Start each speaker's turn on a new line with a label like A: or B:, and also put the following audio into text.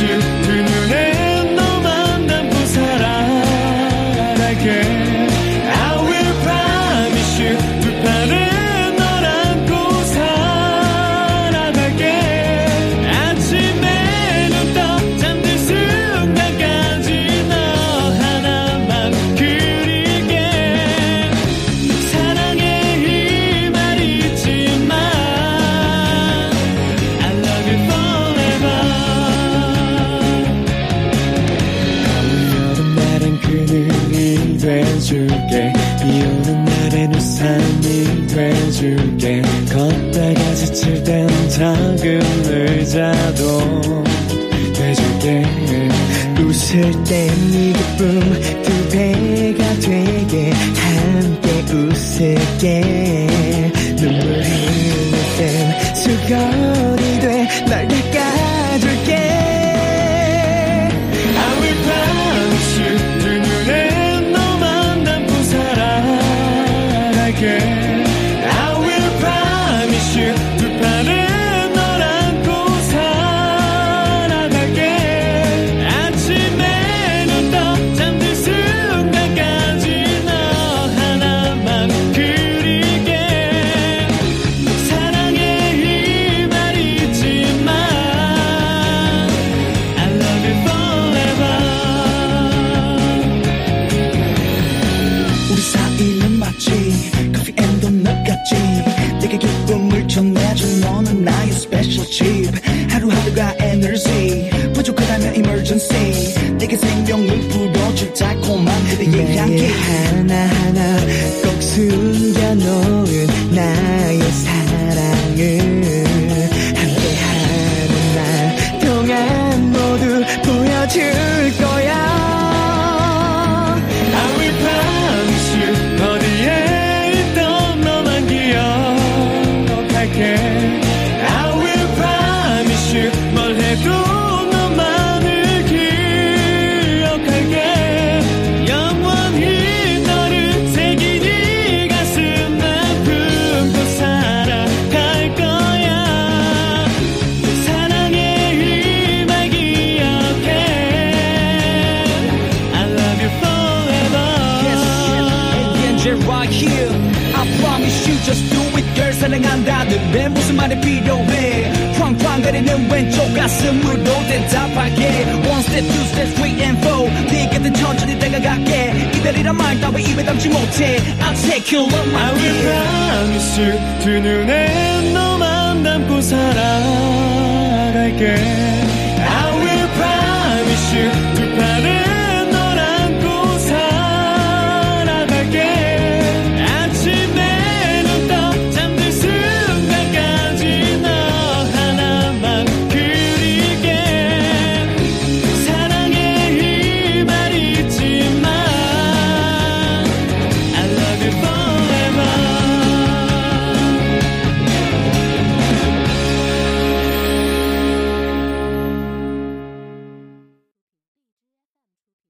A: you. 안아줄게. 비 오는 날엔 우산이 돼줄게. 걷다가 지칠 땐 작은 의자도 돼줄게.
B: 웃을 땐네 기쁨 두 배가 되게. 함께 웃을게. 눈물 흘릴 땐 수건이 돼. 널
A: 살
B: 내게 기쁨을 전해준 너는 나의 special chip 하루하루가 에너지 부족하다면 emergency. 내게 생명을 불어줄 달콤한 그대의 향기. 하나하나 꼭 숨겨놓은 나의 사 I promise you just do it girl 사랑한다는 내 무슨 말이 필요해 쾅쾅거리는 왼쪽 가슴으로 대답할게 One step two step three and four 네 곁에 천천히 다가갈게 기다리란 말 따위 입에 담지 못해 I'll take you on my
A: I will
B: way
A: promise you 두 눈에 너만 담고 살아갈게